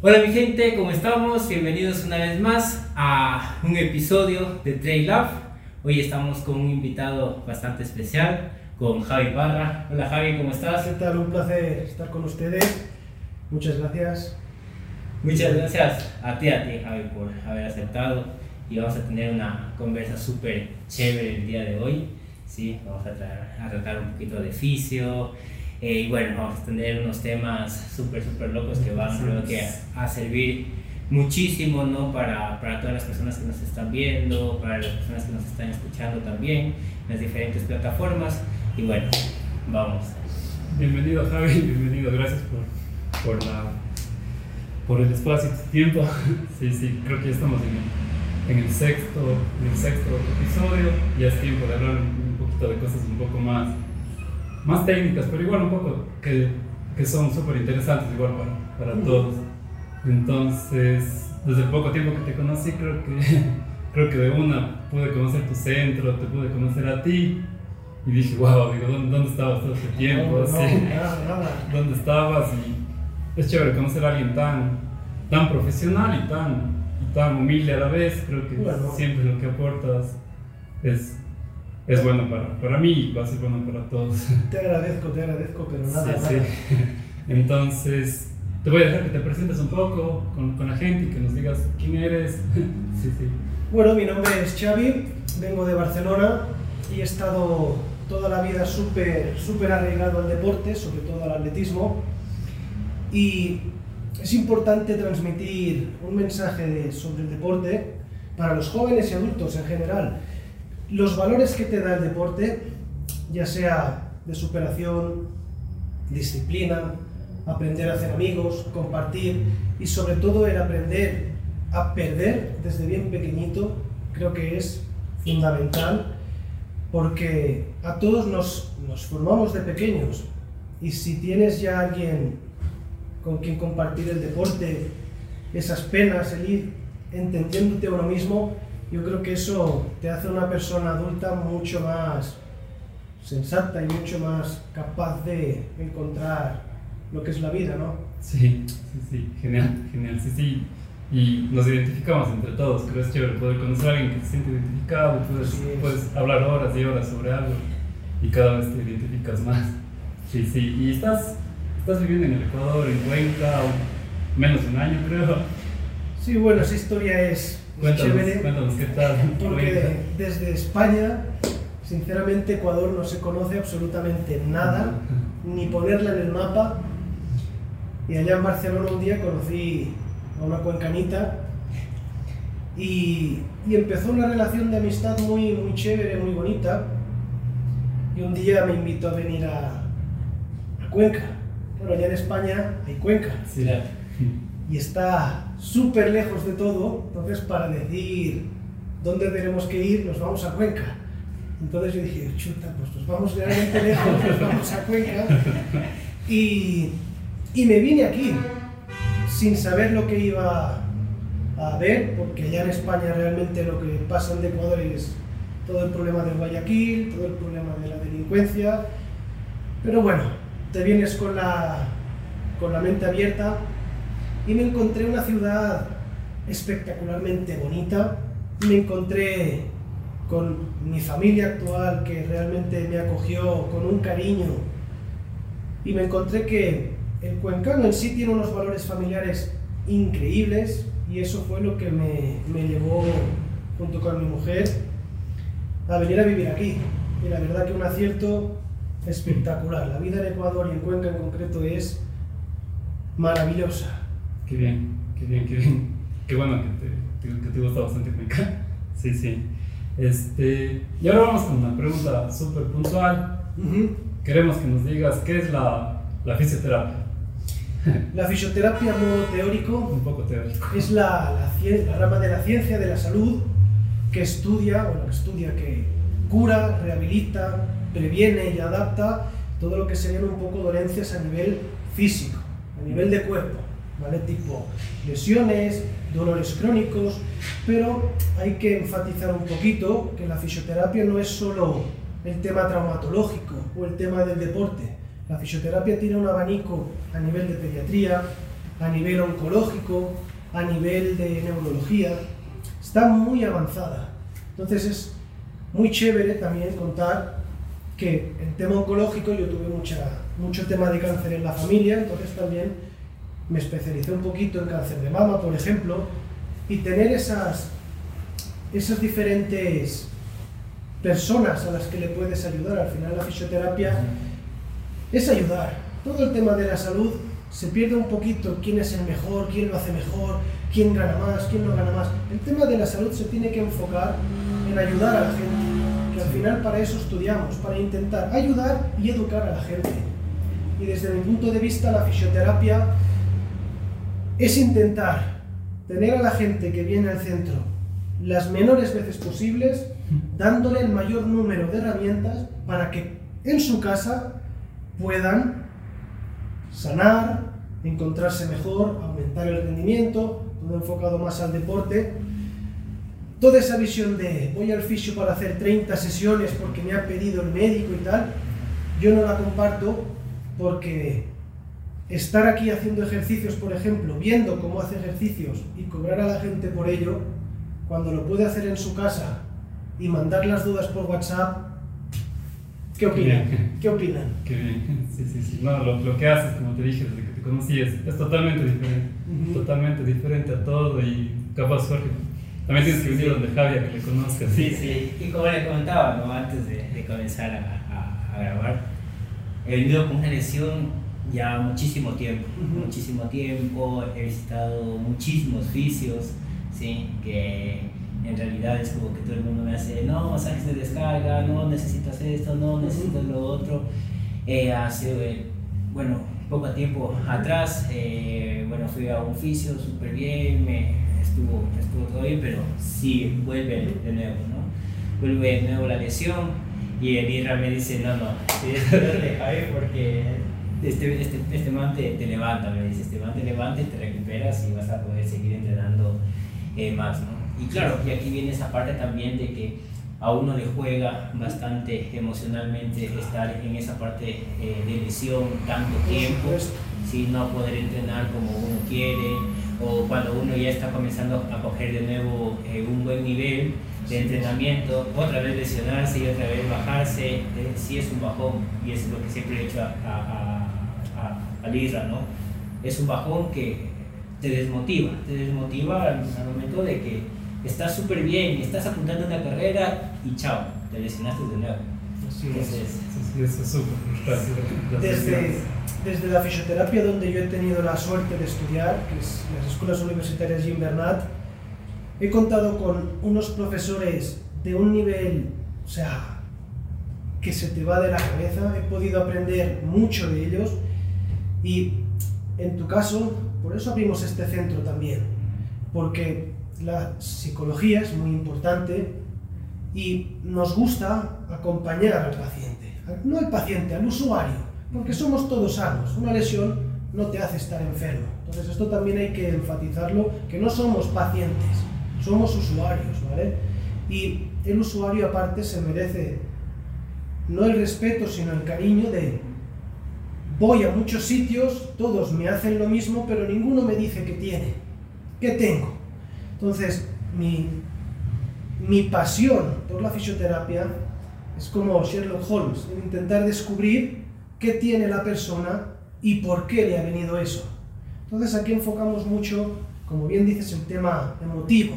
Hola mi gente, ¿cómo estamos? Bienvenidos una vez más a un episodio de Trail Love. Hoy estamos con un invitado bastante especial, con Javi Parra. Hola Javi, ¿cómo estás? ¿Qué tal? Un placer estar con ustedes. Muchas gracias. Muchas gracias a ti, a ti Javi, por haber aceptado y vamos a tener una conversa súper chévere el día de hoy. Sí, vamos a, tratar, a tratar un poquito de fisio, eh, y bueno, vamos a tener unos temas súper, súper locos que van creo que a, servir muchísimo ¿no? para, para, todas las personas que nos están viendo, para las personas que nos están escuchando también en las diferentes plataformas. Y bueno, vamos. Bienvenido Javi, bienvenido, gracias por, por, la, por el espacio y tu tiempo. Sí, sí, creo que ya estamos en el, en el sexto, en el sexto episodio, ya es tiempo de hablar un poquito de cosas un poco más más técnicas, pero igual un poco que, que son súper interesantes igual para, para todos. Entonces, desde el poco tiempo que te conocí, creo que, creo que de una pude conocer tu centro, te pude conocer a ti. Y dije, wow, digo, ¿dónde, estabas todo este tiempo? ¿Dónde estabas? Y es chévere conocer a alguien tan, tan profesional y tan, y tan humilde a la vez. Creo que siempre lo que aportas es es bueno para, para mí y va a ser bueno para todos. Te agradezco, te agradezco, pero nada, sí, Sí. Entonces, te voy a dejar que te presentes un poco con, con la gente y que nos digas quién eres. sí, sí. Bueno, mi nombre es Xavi, vengo de Barcelona y he estado toda la vida súper súper arraigado al deporte, sobre todo al atletismo. Y es importante transmitir un mensaje sobre el deporte para los jóvenes y adultos en general los valores que te da el deporte, ya sea de superación, disciplina, aprender a hacer amigos, compartir y sobre todo el aprender a perder desde bien pequeñito, creo que es fundamental porque a todos nos, formamos de pequeños y si tienes ya alguien con quien compartir el deporte, esas penas, el ir entendiéndote a uno mismo, yo creo que eso te hace una persona adulta mucho más sensata y mucho más capaz de encontrar lo que es la vida, ¿no? Sí, sí, sí, genial, genial, sí, sí. Y nos identificamos entre todos, creo que es chévere poder conocer a alguien que se siente identificado, puedes, puedes hablar horas y horas sobre algo y cada vez te identificas más. Sí, sí, y estás, estás viviendo en el Ecuador, en Cuenca, menos de un año creo. Sí, bueno, esa historia es Cuéntanos, qué tal. Porque desde España, sinceramente, Ecuador no se conoce absolutamente nada, ni ponerla en el mapa. Y allá en Barcelona un día conocí a una cuencanita y, y empezó una relación de amistad muy, muy chévere, muy bonita. Y un día me invitó a venir a, a Cuenca. Bueno, allá en España hay Cuenca. Sí. Y está súper lejos de todo, entonces para decir dónde tenemos que ir, nos vamos a Cuenca. Entonces yo dije, chuta, pues nos vamos realmente lejos, nos vamos a Cuenca. Y, me vine aquí, sin saber lo que iba a ver, porque allá en España realmente lo que pasa en Ecuador es todo el problema del Guayaquil, todo el problema de la delincuencia. Pero bueno, te vienes con la mente abierta y me encontré una ciudad espectacularmente bonita. Me encontré con mi familia actual que realmente me acogió con un cariño y me encontré que el cuencano en sí tiene unos valores familiares increíbles y eso fue lo que me, me llevó junto con mi mujer a venir a vivir aquí. Y la verdad que un acierto espectacular. La vida en Ecuador y en Cuenca en concreto es maravillosa. Qué bien, qué bien, qué bien. Qué bueno que te, que te gusta bastante Cuenca. Sí, sí. Este, y ahora vamos con una pregunta súper puntual. Queremos que nos digas qué es la, la fisioterapia. La fisioterapia, modo teórico, un poco teórico, es la, la, la, rama de la ciencia de la salud que estudia, bueno, que estudia que cura, rehabilita, previene y adapta todo lo que serían un poco dolencias a nivel físico, a nivel de cuerpo. ¿Vale? Tipo lesiones, dolores crónicos, pero hay que enfatizar un poquito que la fisioterapia no es solo el tema traumatológico o el tema del deporte. La fisioterapia tiene un abanico a nivel de pediatría, a nivel oncológico, a nivel de neurología, está muy avanzada. Entonces es muy chévere también contar que en tema oncológico yo tuve mucha, mucho tema de cáncer en la familia, entonces también me especialicé un poquito en cáncer de mama, por ejemplo, y tener esas, esas diferentes personas a las que le puedes ayudar. Al final la fisioterapia es ayudar. Todo el tema de la salud se pierde un poquito quién es el mejor, quién lo hace mejor, quién gana más, quién no gana más. El tema de la salud se tiene que enfocar en ayudar a la gente, que al final para eso estudiamos, para intentar ayudar y educar a la gente. Y desde mi punto de vista la fisioterapia es intentar tener a la gente que viene al centro las menores veces posibles, dándole el mayor número de herramientas para que en su casa puedan sanar, encontrarse mejor, aumentar el rendimiento, todo enfocado más al deporte. Toda esa visión de voy al fisio para hacer 30 sesiones porque me ha pedido el médico y tal, yo no la comparto porque estar aquí haciendo ejercicios, por ejemplo, viendo cómo hace ejercicios y cobrar a la gente por ello, cuando lo puede hacer en su casa y mandar las dudas por WhatsApp, ¿qué opinan? ¿Qué opinan? Qué bien, sí, sí, sí. No, lo, lo, que haces, como te dije desde que te conocí, es, es totalmente diferente. Uh -huh. Totalmente diferente a todo y capaz, Jorge. También tienes que venir sí. donde Javier, que le conozcas. Sí, sí. Y como le comentaba ¿no? antes de, de comenzar a, a, a, grabar, he venido con una lesión ya muchísimo tiempo. Uh -huh. Muchísimo tiempo. He visitado muchísimos fisios, ¿sí? Que en realidad es como que todo el mundo me hace, no, masajes de descarga, no, necesitas esto, no, necesitas lo otro. Eh, hace, bueno, poco tiempo atrás, eh, bueno, fui a un fisio súper bien, me estuvo, estuvo todo bien, pero sí, vuelve de nuevo, ¿no? Vuelve de nuevo la lesión y el IRA me dice, no, no, que dejar porque este, este, este man te, te, levanta, me dice, este man te levanta y te recuperas y vas a poder seguir entrenando eh, más, ¿no? Y claro, y aquí viene esa parte también de que a uno le juega bastante emocionalmente estar en esa parte eh, de lesión tanto tiempo, sin no poder entrenar como uno quiere, o cuando uno ya está comenzando a coger de nuevo eh, un buen nivel de entrenamiento, otra vez lesionarse y otra vez bajarse, eh, sí es un bajón, y es lo que siempre he hecho a, a, a, a Lira, ¿no? Es un bajón que te desmotiva, te desmotiva al, al momento de que estás súper bien, estás apuntando una carrera y chao, te lesionaste de nuevo. Sí, Entonces, sí, eso es súper desde, desde la fisioterapia donde yo he tenido la suerte de estudiar, que es las escuelas universitarias Jim Bernat, he contado con unos profesores de un nivel, o sea, que se te va de la cabeza, he podido aprender mucho de ellos y en tu caso, por eso abrimos este centro también, porque la psicología es muy importante y nos gusta acompañar al paciente, no al paciente, al usuario, porque somos todos sanos. Una lesión no te hace estar enfermo. Entonces esto también hay que enfatizarlo, que no somos pacientes, somos usuarios, ¿vale? Y el usuario aparte se merece no el respeto, sino el cariño de voy a muchos sitios, todos me hacen lo mismo, pero ninguno me dice qué tiene, qué tengo. Entonces, mi, mi pasión por la fisioterapia es como Sherlock Holmes, intentar descubrir qué tiene la persona y por qué le ha venido eso. Entonces aquí enfocamos mucho, como bien dices, el tema emotivo.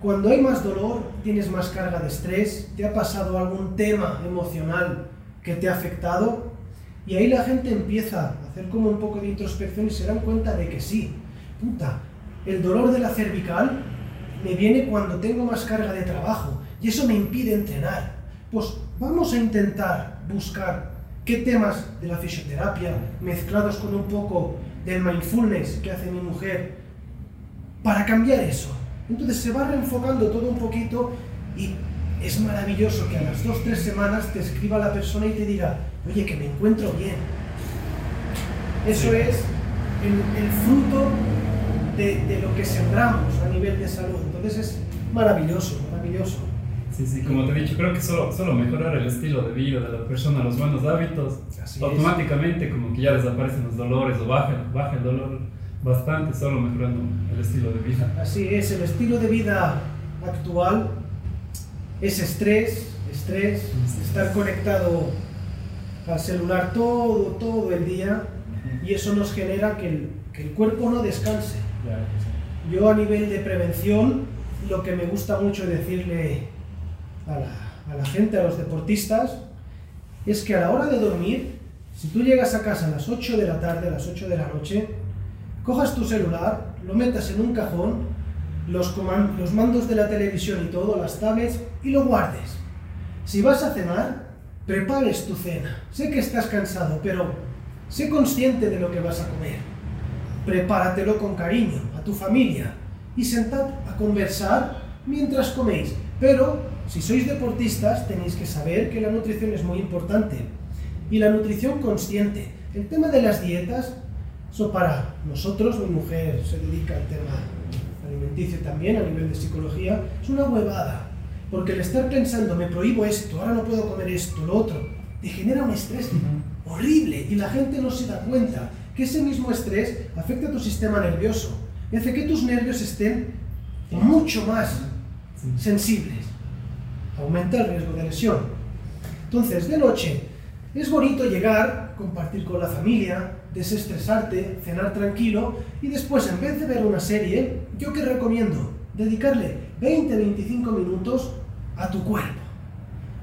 Cuando hay más dolor, tienes más carga de estrés, te ha pasado algún tema emocional que te ha afectado, y ahí la gente empieza a hacer como un poco de introspección y se dan cuenta de que sí, puta, el dolor de la cervical me viene cuando tengo más carga de trabajo y eso me impide entrenar. Pues vamos a intentar buscar qué temas de la fisioterapia mezclados con un poco del mindfulness que hace mi mujer para cambiar eso. Entonces se va reenfocando todo un poquito y es maravilloso que a las dos, tres semanas te escriba la persona y te diga, oye, que me encuentro bien. Eso es el, el fruto de, de, lo que sembramos a nivel de salud. Entonces es maravilloso, maravilloso. Sí, sí, como te he dicho, creo que solo, solo mejorar el estilo de vida de la persona, los buenos hábitos, Así automáticamente es. como que ya desaparecen los dolores o baja, baja el dolor bastante solo mejorando el estilo de vida. Así es, el estilo de vida actual es estrés, estrés, estar conectado al celular todo, todo el día y eso nos genera que el, que el cuerpo no descanse. Yo a nivel de prevención, lo que me gusta mucho decirle a la, a la gente, a los deportistas, es que a la hora de dormir, si tú llegas a casa a las 8 de la tarde, a las 8 de la noche, cojas tu celular, lo metas en un cajón, los, los mandos de la televisión y todo, las tablets, y lo guardes. Si vas a cenar, prepares tu cena. Sé que estás cansado, pero sé consciente de lo que vas a comer. Prepáratelo con cariño a tu familia y sentad a conversar mientras coméis. Pero si sois deportistas tenéis que saber que la nutrición es muy importante. Y la nutrición consciente. El tema de las dietas, eso para nosotros, mi mujer se dedica al tema alimenticio también a nivel de psicología, es una huevada. Porque el estar pensando, me prohíbo esto, ahora no puedo comer esto, lo otro, te genera un estrés horrible y la gente no se da cuenta que ese mismo estrés afecta a tu sistema nervioso y hace que tus nervios estén mucho más sensibles. Aumenta el riesgo de lesión. Entonces, de noche, es bonito llegar, compartir con la familia, desestresarte, cenar tranquilo y después, en vez de ver una serie, yo que recomiendo dedicarle 20-25 minutos a tu cuerpo.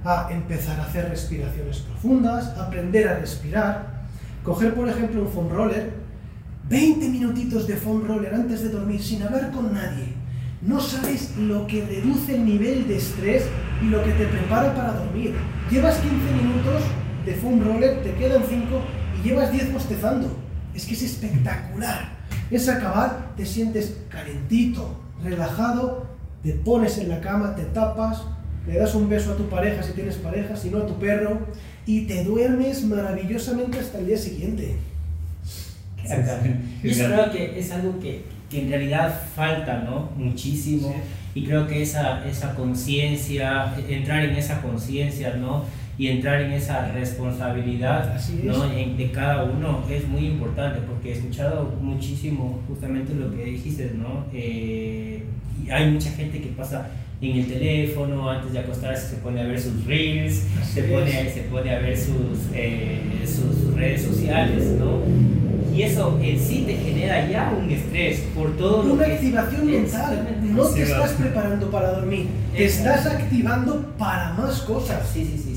A empezar a hacer respiraciones profundas, aprender a respirar, coger por ejemplo un foam roller, 20 minutitos de foam roller antes de dormir sin hablar con nadie. No sabes lo que reduce el nivel de estrés y lo que te prepara para dormir. Llevas 15 minutos de foam roller, te quedan 5 y llevas 10 bostezando. Es que es espectacular. Es acabar, te sientes calentito, relajado, te pones en la cama, te tapas, le das un beso a tu pareja si tienes pareja, si no a tu perro, y te duermes maravillosamente hasta el día siguiente. Y eso creo que es algo que, que en realidad falta, ¿no? Muchísimo. Y creo que esa, esa conciencia, entrar en esa conciencia, ¿no? Y entrar en esa responsabilidad, Así es. ¿no? En- de cada uno es muy importante porque he escuchado muchísimo justamente lo que dijiste, ¿no? Eh, y hay mucha gente que pasa en el teléfono, antes de acostarse se pone a ver sus reels, Así se pone, es. se pone a ver sus, eh, sus, sus redes sociales, ¿no? Y eso en sí te genera ya un estrés por todo lo Una que... activación mental. No te estás preparando para dormir, te estás activando para más cosas. Sí, sí, sí,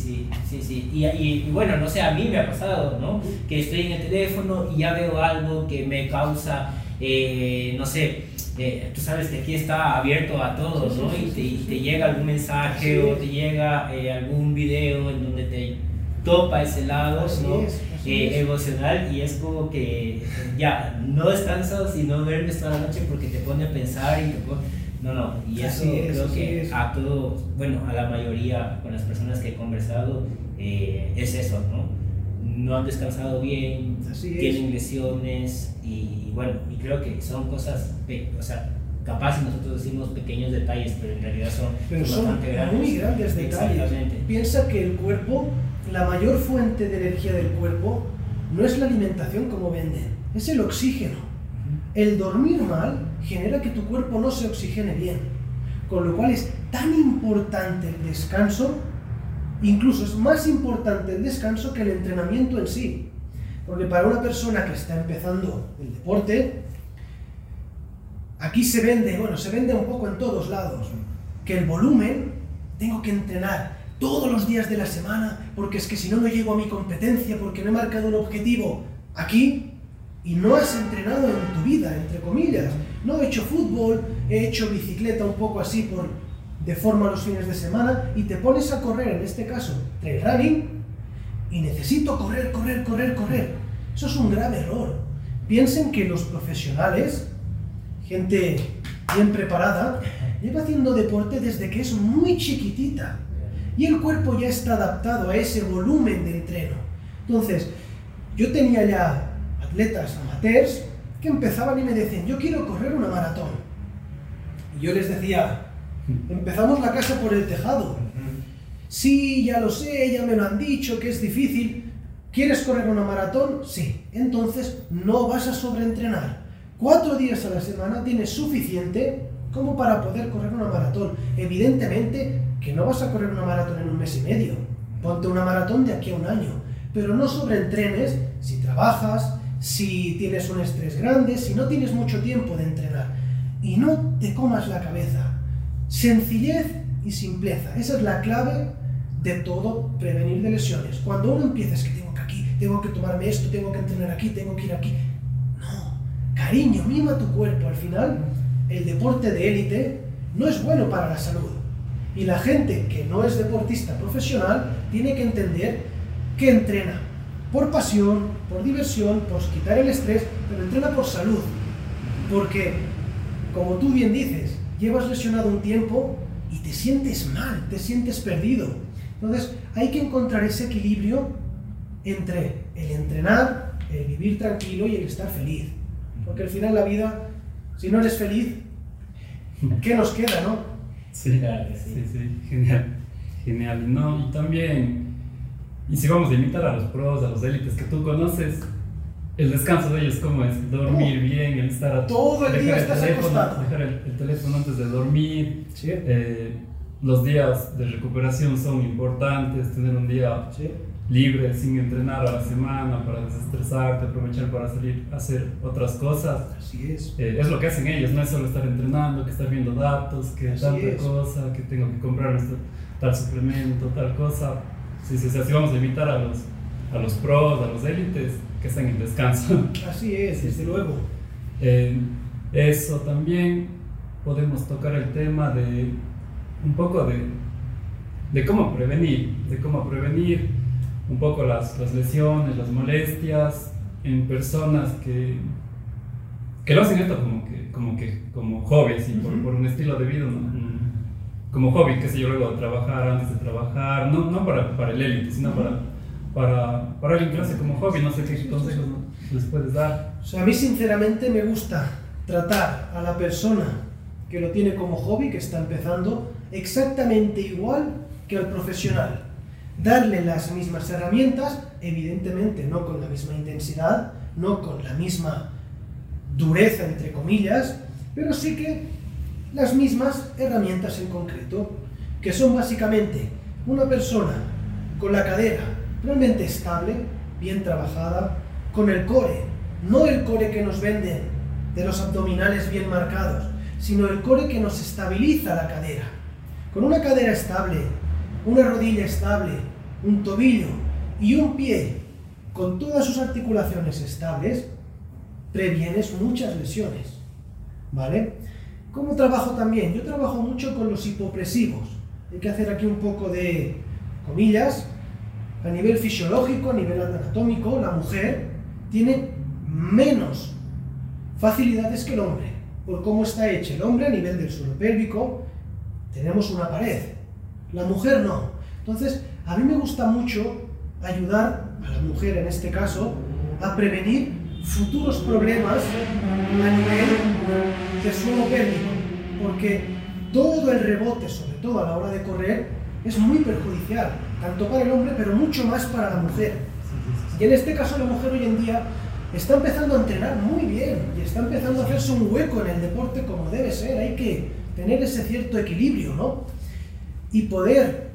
sí, sí. Y, y- y bueno, no sé, a mí me ha pasado, ¿no? Que estoy en el teléfono y ya veo algo que me causa, eh, no sé, eh, tú sabes que aquí está abierto a todos, ¿no? Y te, y te llega algún mensaje o te llega eh, algún video en donde te topa ese lado, ¿no? Eh, emocional y es como que ya no descansas y no duermes toda la noche porque te pone a pensar y te pone... No, no, y eso Así es, creo así que es. a todos, bueno, a la mayoría, con las personas que he conversado, eh, es eso, ¿no? No han descansado bien, Así es. tienen lesiones y, bueno, y creo que son cosas, o sea, capaz nosotros decimos pequeños detalles, pero en realidad son, Pero son bastante grandes. muy grandes detalles. Piensa que el cuerpo, la mayor fuente de energía del cuerpo, no es la alimentación como venden, es el oxígeno. El dormir mal genera que tu cuerpo no se oxigene bien, con lo cual es tan importante el descanso, incluso es más importante el descanso que el entrenamiento en sí. Porque para una persona que está empezando el deporte, aquí se vende, bueno, se vende un poco en todos lados, que el volumen tengo que entrenar todos los días de la semana, porque es que si no, no llego a mi competencia, porque no he marcado un objetivo aquí y no has entrenado en tu vida, entre comillas. No he hecho fútbol, he hecho bicicleta un poco así por, de forma los fines de semana y te pones a correr, en este caso, trail running, y necesito correr, correr, correr, correr. Eso es un grave error. Piensen que los profesionales, gente bien preparada, lleva haciendo deporte desde que es muy chiquitita y el cuerpo ya está adaptado a ese volumen de entreno. Entonces, yo tenía ya atletas amateurs que empezaban y me decían, yo quiero correr una maratón. Y yo les decía, empezamos la casa por el tejado. Sí, ya lo sé, ya me lo han dicho, que es difícil. ¿Quieres correr una maratón? Sí. Entonces no vas a sobreentrenar. cuatro días a la semana tienes suficiente como para poder correr una maratón. Evidentemente que no vas a correr una maratón en un mes y medio. Ponte una maratón de aquí a un año. Pero no sobreentrenes si trabajas, si tienes un estrés grande, si no tienes mucho tiempo de entrenar. Y no te comas la cabeza. Sencillez y simpleza. Esa es la clave de todo prevenir de lesiones. Cuando uno empieza es que tengo que aquí, tengo que tomarme esto, tengo que entrenar aquí, tengo que ir aquí. No, cariño, mima tu cuerpo. Al final, el deporte de élite no es bueno para la salud. Y la gente que no es deportista profesional tiene que entender que entrena por pasión, por diversión, por quitar el estrés, pero entrena por salud. Porque, como tú bien dices, llevas lesionado un tiempo y te sientes mal, te sientes perdido. Entonces, hay que encontrar ese equilibrio entre el entrenar, el vivir tranquilo y el estar feliz. Porque al final la vida, si no eres feliz, ¿qué nos queda, no? Sí, sí, sí, genial, genial. No, y también, y si vamos a imitar a los pros, a los élites que tú conoces, el descanso de ellos, ¿cómo es? Dormir bien, el estar a Todo el día estás teléfono, acostado. Dejar el, el teléfono antes de dormir. Sí. eh, los días de recuperación son importantes, tener un día Sí. libre, sin entrenar a la semana, para desestresarte, aprovechar para salir a hacer otras cosas. Así es. Eh, es lo que hacen ellos, no es solo estar entrenando, que estar viendo datos, que Así tanta es. cosa, que tengo que comprar esto- tal suplemento, tal cosa. Sí, sí, sí, así vamos a invitar a los, a los pros, a los élites que están en descanso. Así es, desde luego. Eh, eso también podemos tocar el tema de un poco de, de cómo prevenir, de cómo prevenir un poco las, las lesiones, las molestias en personas que, que lo hacen esto como que como, que, como hobby, así, por, Ujú. por un estilo de vida, ¿no? Como hobby, qué sé yo, luego de trabajar, antes de trabajar, no, no para, para el élite, sino para, para, para alguien que hace como hobby, no sé qué consejos les puedes dar. O sea, a mí sinceramente me gusta tratar a la persona que lo tiene como hobby, que está empezando, exactamente igual que al profesional. Darle las mismas herramientas, evidentemente no con la misma intensidad, no con la misma dureza, entre comillas, pero sí que las mismas herramientas en concreto, que son básicamente una persona con la cadera realmente estable, bien trabajada, con el core, no el core que nos venden de los abdominales bien marcados, sino el core que nos estabiliza la cadera. Con una cadera estable, una rodilla estable, un tobillo y un pie con todas sus articulaciones estables, previenes muchas lesiones. ¿Vale? ¿Cómo trabajo también? Yo trabajo mucho con los hipopresivos. Hay que hacer aquí un poco de comillas. A nivel fisiológico, a nivel anatómico, la mujer tiene menos facilidades que el hombre. Por cómo está hecha el hombre a nivel del suelo pélvico, tenemos una pared. La mujer no. Entonces, a mí me gusta mucho ayudar a la mujer en este caso a prevenir futuros problemas a nivel de suelo pélvico, porque todo el rebote, sobre todo a la hora de correr, es muy perjudicial, tanto para el hombre, pero mucho más para la mujer. Y en este caso la mujer hoy en día está empezando a entrenar muy bien y está empezando a hacerse un hueco en el deporte como debe ser. Hay que tener ese cierto equilibrio, ¿no? Y poder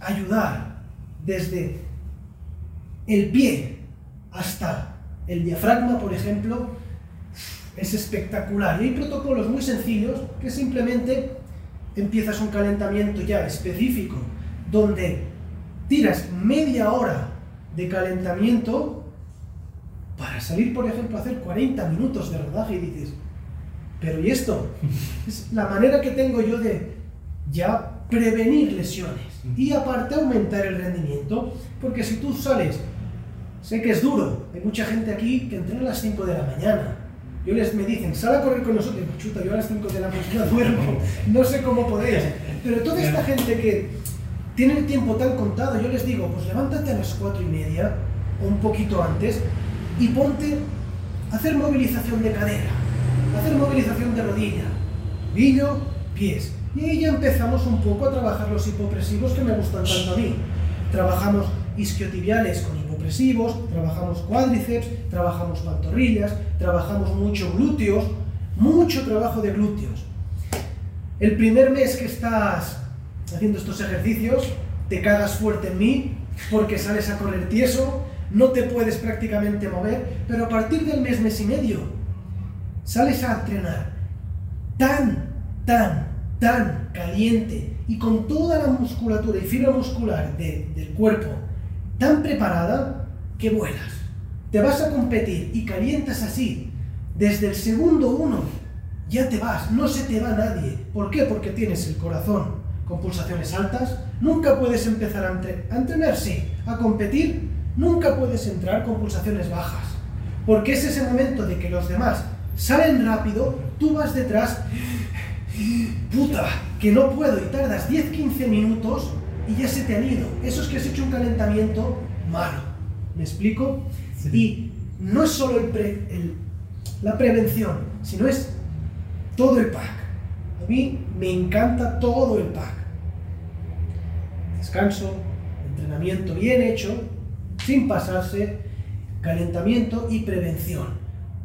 ayudar desde el pie hasta el diafragma, por ejemplo, es espectacular. Y hay protocolos muy sencillos que simplemente empiezas un calentamiento ya específico, donde tiras media hora de calentamiento para salir, por ejemplo, a hacer 40 minutos de rodaje y dices, pero ¿y esto? Es la manera que tengo yo de ya prevenir lesiones y aparte aumentar el rendimiento, porque si tú sales, sé que es duro, hay mucha gente aquí que entrena a las 5 de la mañana, yo les me dicen, sal a correr con nosotros, y chuta, yo a las 5 de la mañana duermo, no sé cómo podéis, pero toda esta gente que tiene el tiempo tan contado, yo les digo, pues levántate a las 4 y media, o un poquito antes, y ponte a hacer movilización de cadera, hacer movilización de rodilla, tobillo, pies. Y ahí ya empezamos un poco a trabajar los hipopresivos que me gustan tanto a mí. Trabajamos isquiotibiales con trabajamos cuádriceps, trabajamos pantorrillas, trabajamos mucho glúteos, mucho trabajo de glúteos. El primer mes que estás haciendo estos ejercicios, te cagas fuerte en mí porque sales a correr tieso, no te puedes prácticamente mover, pero a partir del mes, mes y medio, sales a entrenar tan, tan, tan caliente y con toda la musculatura y fibra muscular del cuerpo tan preparada que vuelas. Te vas a competir y calientas así. Desde el segundo uno ya te vas, no se te va nadie. ¿Por qué? Porque tienes el corazón con pulsaciones altas. Nunca puedes empezar a, a entrenar, sí. A competir, nunca puedes entrar con pulsaciones bajas. Porque es ese momento de que los demás salen rápido, tú vas detrás puta, que no puedo y tardas 10-15 minutos y ya se te han ido. Eso es que has hecho un calentamiento malo. ¿Me explico? Y no es solo el la prevención, sino es todo el pack. A mí me encanta todo el pack. Descanso, entrenamiento bien hecho, sin pasarse, calentamiento y prevención.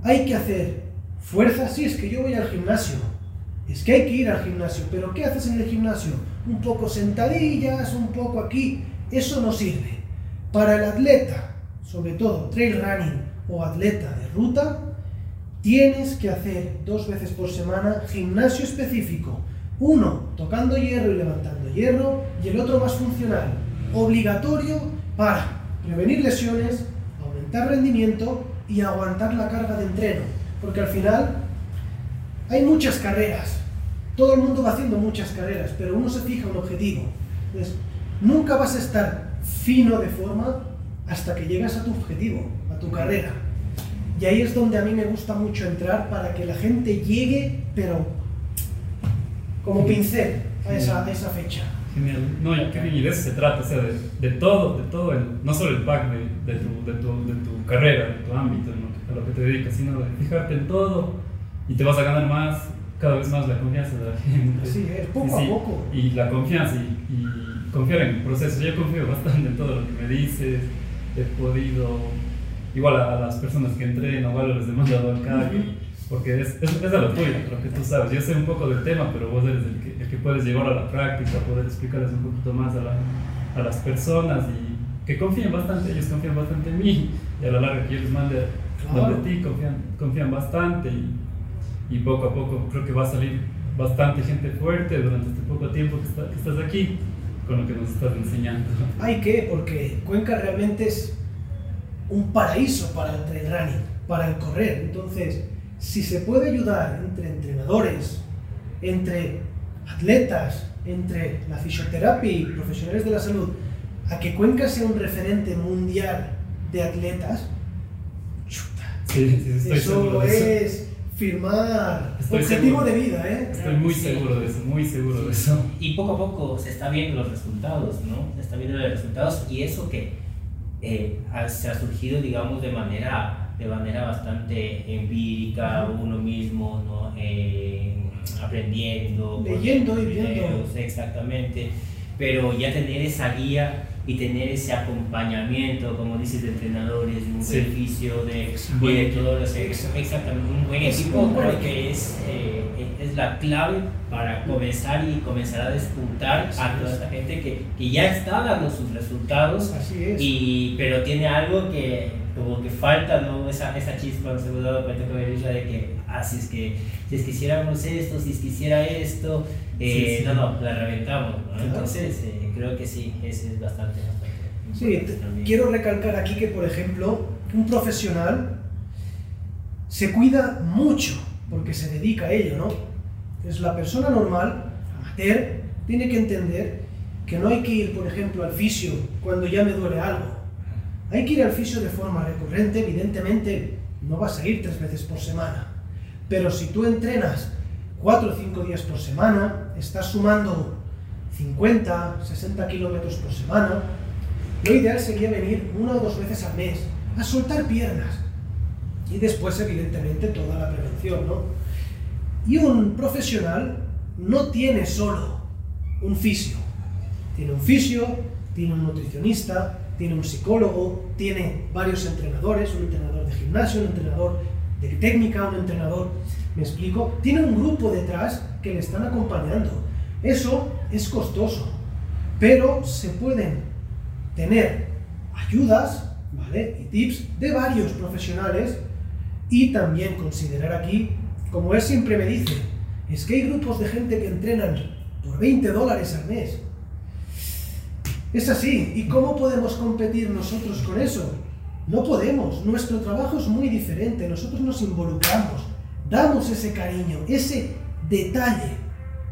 Hay que hacer fuerza, sí, es que yo voy al gimnasio, es que hay que ir al gimnasio, pero ¿qué haces en el gimnasio? Un poco sentadillas, un poco aquí, eso no sirve. Para el atleta, sobre todo trail running o atleta de ruta, tienes que hacer dos veces por semana gimnasio específico. Uno tocando hierro y levantando hierro y el otro más funcional, obligatorio para prevenir lesiones, aumentar rendimiento y aguantar la carga de entreno. Porque al final hay muchas carreras, todo el mundo va haciendo muchas carreras, pero uno se fija un objetivo. Entonces, nunca vas a estar fino de forma hasta que llegas a tu objetivo, a tu carrera. Y ahí es donde a mí me gusta mucho entrar para que la gente llegue, pero como pincel a esa, esa fecha. Genial. No, y de eso se trata, o sea, de, todo, de todo, el, no solo el pack de, de, tu, de, tu, de tu carrera, de tu ámbito, a lo que te dedicas, sino de fijarte en todo y te vas a ganar más, cada vez más la confianza de la gente. Sí, es poco a poco. Y la confianza y, y, confiar en el proceso. Yo confío bastante en todo lo que me dices, he podido, igual a, las personas que entreno, igual les he mandado al porque es, es, es, a lo tuyo, lo que tú sabes. Yo sé un poco del tema, pero vos eres el que, el que puedes llevar a la práctica, poder explicarles un poquito más a, la, a las personas y que confíen bastante, ellos confían bastante en mí y a la larga que yo les mande claro. donde ti confían, confían bastante y, y poco a poco creo que va a salir bastante gente fuerte durante este poco tiempo que, está, que estás aquí con lo que nos estás enseñando. Hay que, porque Cuenca realmente es un paraíso para el trail running, para el correr. Entonces, si se puede ayudar entre entrenadores, entre atletas, entre la fisioterapia y profesionales de la salud, a que Cuenca sea un referente mundial de atletas, chuta. Sí, sí, estoy eso es firmar Estoy objetivo seguro. de vida, ¿eh? Estoy muy Sí. seguro de eso, muy seguro de eso. Y poco a poco se está viendo los resultados, ¿no? Se está viendo los resultados y eso que eh, ha- se ha surgido, digamos, de manera, de manera bastante empírica, uno mismo, ¿no? Eh, aprendiendo, Leyendo y viendo. exactamente. Pero ya tener esa guía y tener ese acompañamiento, como dices, de entrenadores, de un Sí. beneficio, de, de todos los exactamente un buen Es equipo, creo que es, eh, es la clave para comenzar y comenzar a despuntar Así a es. toda esta gente que, que ya está dando sus resultados, Así es. y, pero tiene algo que como que falta, ¿no? Esa, esa chispa, nos hemos dado cuenta con Elisha de que, ah, si es que, si es que hiciéramos esto, si es que hiciera esto, eh, Sí, sí. no, no, la reventamos, ¿no? Entonces, eh, creo que sí, es bastante, bastante. Sí, también. quiero recalcar aquí que, por ejemplo, un profesional se cuida mucho porque se dedica a ello, ¿no? Es la persona normal, amateur, tiene que entender que no hay que ir, por ejemplo, al fisio cuando ya me duele algo. Hay que ir al fisio de forma recurrente, evidentemente no vas a ir tres veces por semana. Pero si tú entrenas cuatro o cinco días por semana, estás sumando 50, 60 kilómetros por semana, lo ideal sería venir una o dos veces al mes a soltar piernas. Y después, evidentemente, toda la prevención, ¿no? Y un profesional no tiene solo un fisio. Tiene un fisio, tiene un nutricionista, tiene un psicólogo, tiene varios entrenadores, un entrenador de gimnasio, un entrenador de técnica, un entrenador, me explico, tiene un grupo detrás que le están acompañando. Eso es costoso, pero se pueden tener ayudas ¿vale? y tips de varios profesionales y también considerar aquí, como él siempre me dice, es que hay grupos de gente que entrenan por 20 dólares al mes. Es así. ¿Y cómo podemos competir nosotros con eso? No podemos. Nuestro trabajo es muy diferente. Nosotros nos involucramos, damos ese cariño, ese detalle.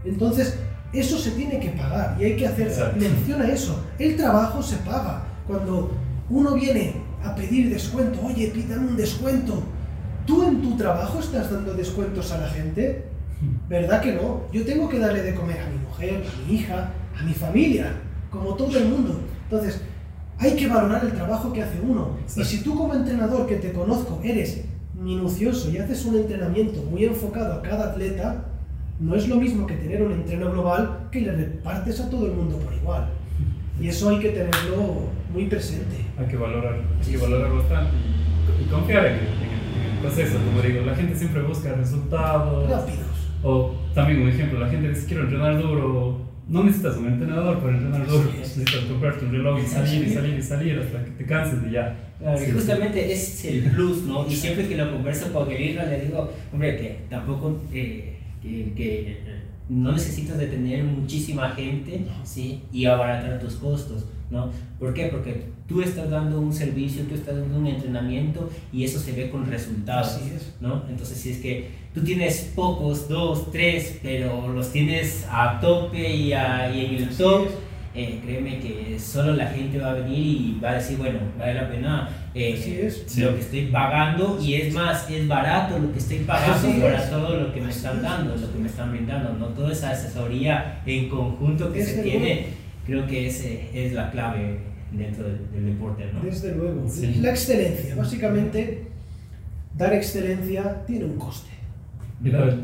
Entonces, eso se tiene que pagar y hay que hacer mención a eso. El trabajo se paga. Cuando uno viene a pedir descuento, oye, pidan un descuento. ¿Tú en tu trabajo estás dando descuentos a la gente? ¿Verdad que no? Yo tengo que darle de comer a mi mujer, a mi hija, a mi familia, como todo el mundo. Entonces, hay que valorar el trabajo que hace uno. Y si tú como entrenador que te conozco eres minucioso y haces un entrenamiento muy enfocado a cada atleta, no es lo mismo que tener un entreno global que le repartes a todo el mundo por igual. Y eso hay que tenerlo muy presente. Hay que valorar, hay que valorar bastante y, confiar en el, proceso. Como digo, la gente siempre busca resultados. Rápidos. O también un ejemplo, la gente dice quiero entrenar duro no necesitas un entrenador para entrenar duro, necesitas comprarte un reloj y salir y salir y salir hasta que te canses de ya. y justamente es el plus, ¿no? Y siempre que lo converso con el le digo, hombre, que tampoco, eh, que, que, no necesitas de tener muchísima gente, ¿sí? Y abaratar tus costos. ¿no? ¿Por qué? Porque tú estás dando un servicio, tú estás dando un entrenamiento y eso se ve con resultados, ¿no? Entonces, si es que tú tienes pocos, dos, tres, pero los tienes a tope y, a, y en el top, eh, créeme que solo la gente va a venir y va a decir, bueno, vale la pena eh, lo que estoy pagando y es más, es barato lo que estoy pagando para todo lo que me están dando, lo que me están brindando, ¿no? Toda esa asesoría en conjunto que se tiene creo que ese es la clave dentro del, deporte, ¿no? Desde luego. La excelencia, básicamente, dar excelencia tiene un coste.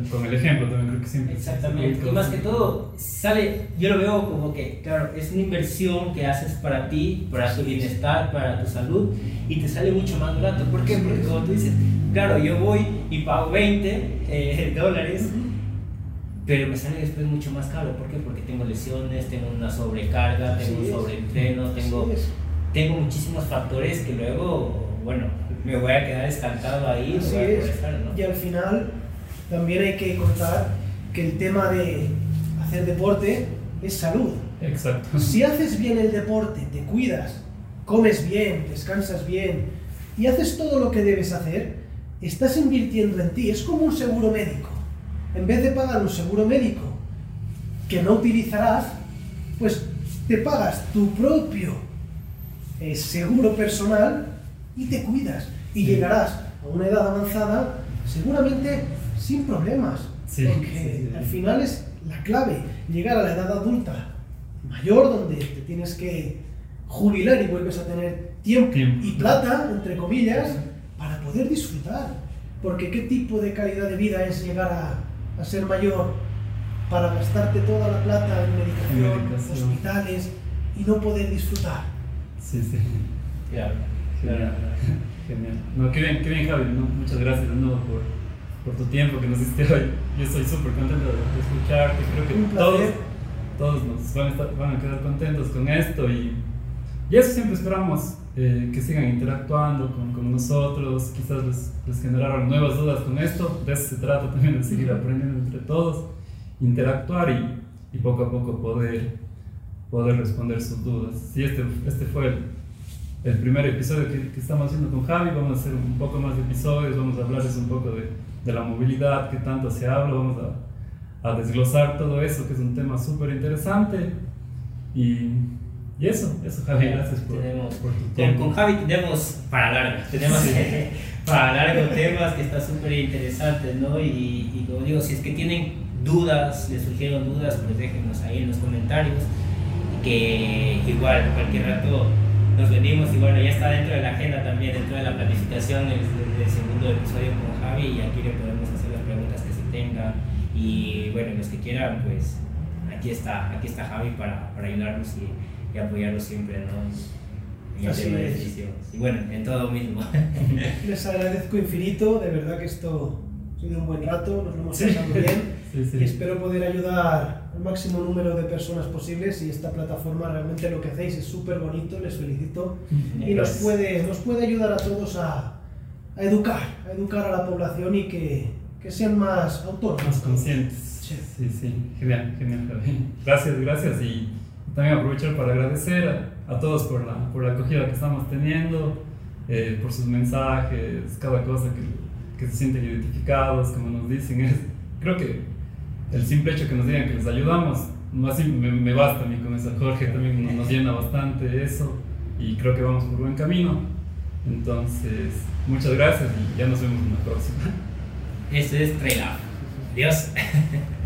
Con el ejemplo también creo que siempre. Exactamente. Y más que todo, sale, yo lo veo como que, claro, es una inversión que haces para ti, para tu bienestar, para tu salud, y te sale mucho más barato. ¿Por qué? Porque como tú dices, claro, yo voy y pago 20 eh, dólares pero me sale después mucho más caro. ¿Por qué? Porque tengo lesiones, tengo una sobrecarga, tengo un sobreentreno, tengo, tengo muchísimos factores que luego, bueno, me voy a quedar estancado ahí. Y al final también hay que contar que el tema de hacer deporte es salud. Exacto. Si haces bien el deporte, te cuidas, comes bien, descansas bien y haces todo lo que debes hacer, estás invirtiendo en ti. Es como un seguro médico en vez de pagar un seguro médico que no utilizarás, pues te pagas tu propio eh, seguro personal y te cuidas. Y llegarás a una edad avanzada seguramente sin problemas. porque al final es la clave, llegar a la edad adulta mayor donde te tienes que jubilar y vuelves a tener tiempo, tiempo. y plata, entre comillas, para poder disfrutar. Porque qué tipo de calidad de vida es llegar a a ser mayor para gastarte toda la plata en medicación, hospitales y no poder disfrutar. Sí, sí. Claro, Genial. No, qué bien, qué bien Javi. muchas gracias de nuevo por, por, tu tiempo que nos diste hoy. Yo estoy súper contento de, escucharte. Creo que todos, todos nos van a, estar, van a quedar contentos con esto y, y eso siempre esperamos eh, que sigan interactuando con, con nosotros, quizás les, les, generaron nuevas dudas con esto, de eso se trata también de seguir aprendiendo entre todos, interactuar y, y poco a poco poder, poder responder sus dudas. Si este, este fue el, el primer episodio que, que, estamos haciendo con Javi, vamos a hacer un poco más de episodios, vamos a hablarles un poco de, de la movilidad que tanto se habla, vamos a, a desglosar todo eso, que es un tema súper interesante. Y y eso, eso Javi, gracias por, tenemos, por tu tiempo. Con Javi tenemos para largo, tenemos para largo temas que está súper interesantes, ¿no? Y, y, como digo, si es que tienen dudas, les surgieron dudas, pues déjenos ahí en los comentarios, que igual, cualquier rato nos venimos y bueno, ya está dentro de la agenda también, dentro de la planificación del, segundo episodio Javi y aquí le podemos hacer las preguntas que se tengan y bueno, los que quieran, pues aquí está, aquí está Javi para, para ayudarnos y y apoyarlo siempre, ¿no? fisio. Y bueno, en todo mismo. Les agradezco infinito, de verdad que esto ha sido un buen rato, nos lo hemos Sí. pasado bien Sí, sí. y espero poder ayudar al máximo número de personas posibles y esta plataforma realmente lo que hacéis es súper bonito, les felicito y nos puede, nos puede ayudar a todos a, a educar, a educar a la población y que, que sean más autónomos. Más conscientes. Sí. Sí, sí, genial, genial. Gracias, gracias. Y también aprovechar para agradecer a, a todos por la, por la acogida que estamos teniendo, eh, por sus mensajes, cada cosa que, que se sienten identificados, como nos dicen. Es, creo que el simple hecho que nos digan que les ayudamos, así me, me basta a mí con eso. Jorge también nos, nos llena bastante eso y creo que vamos por buen camino. Entonces, muchas gracias y ya nos vemos en la próxima. Esto es Up. Adiós.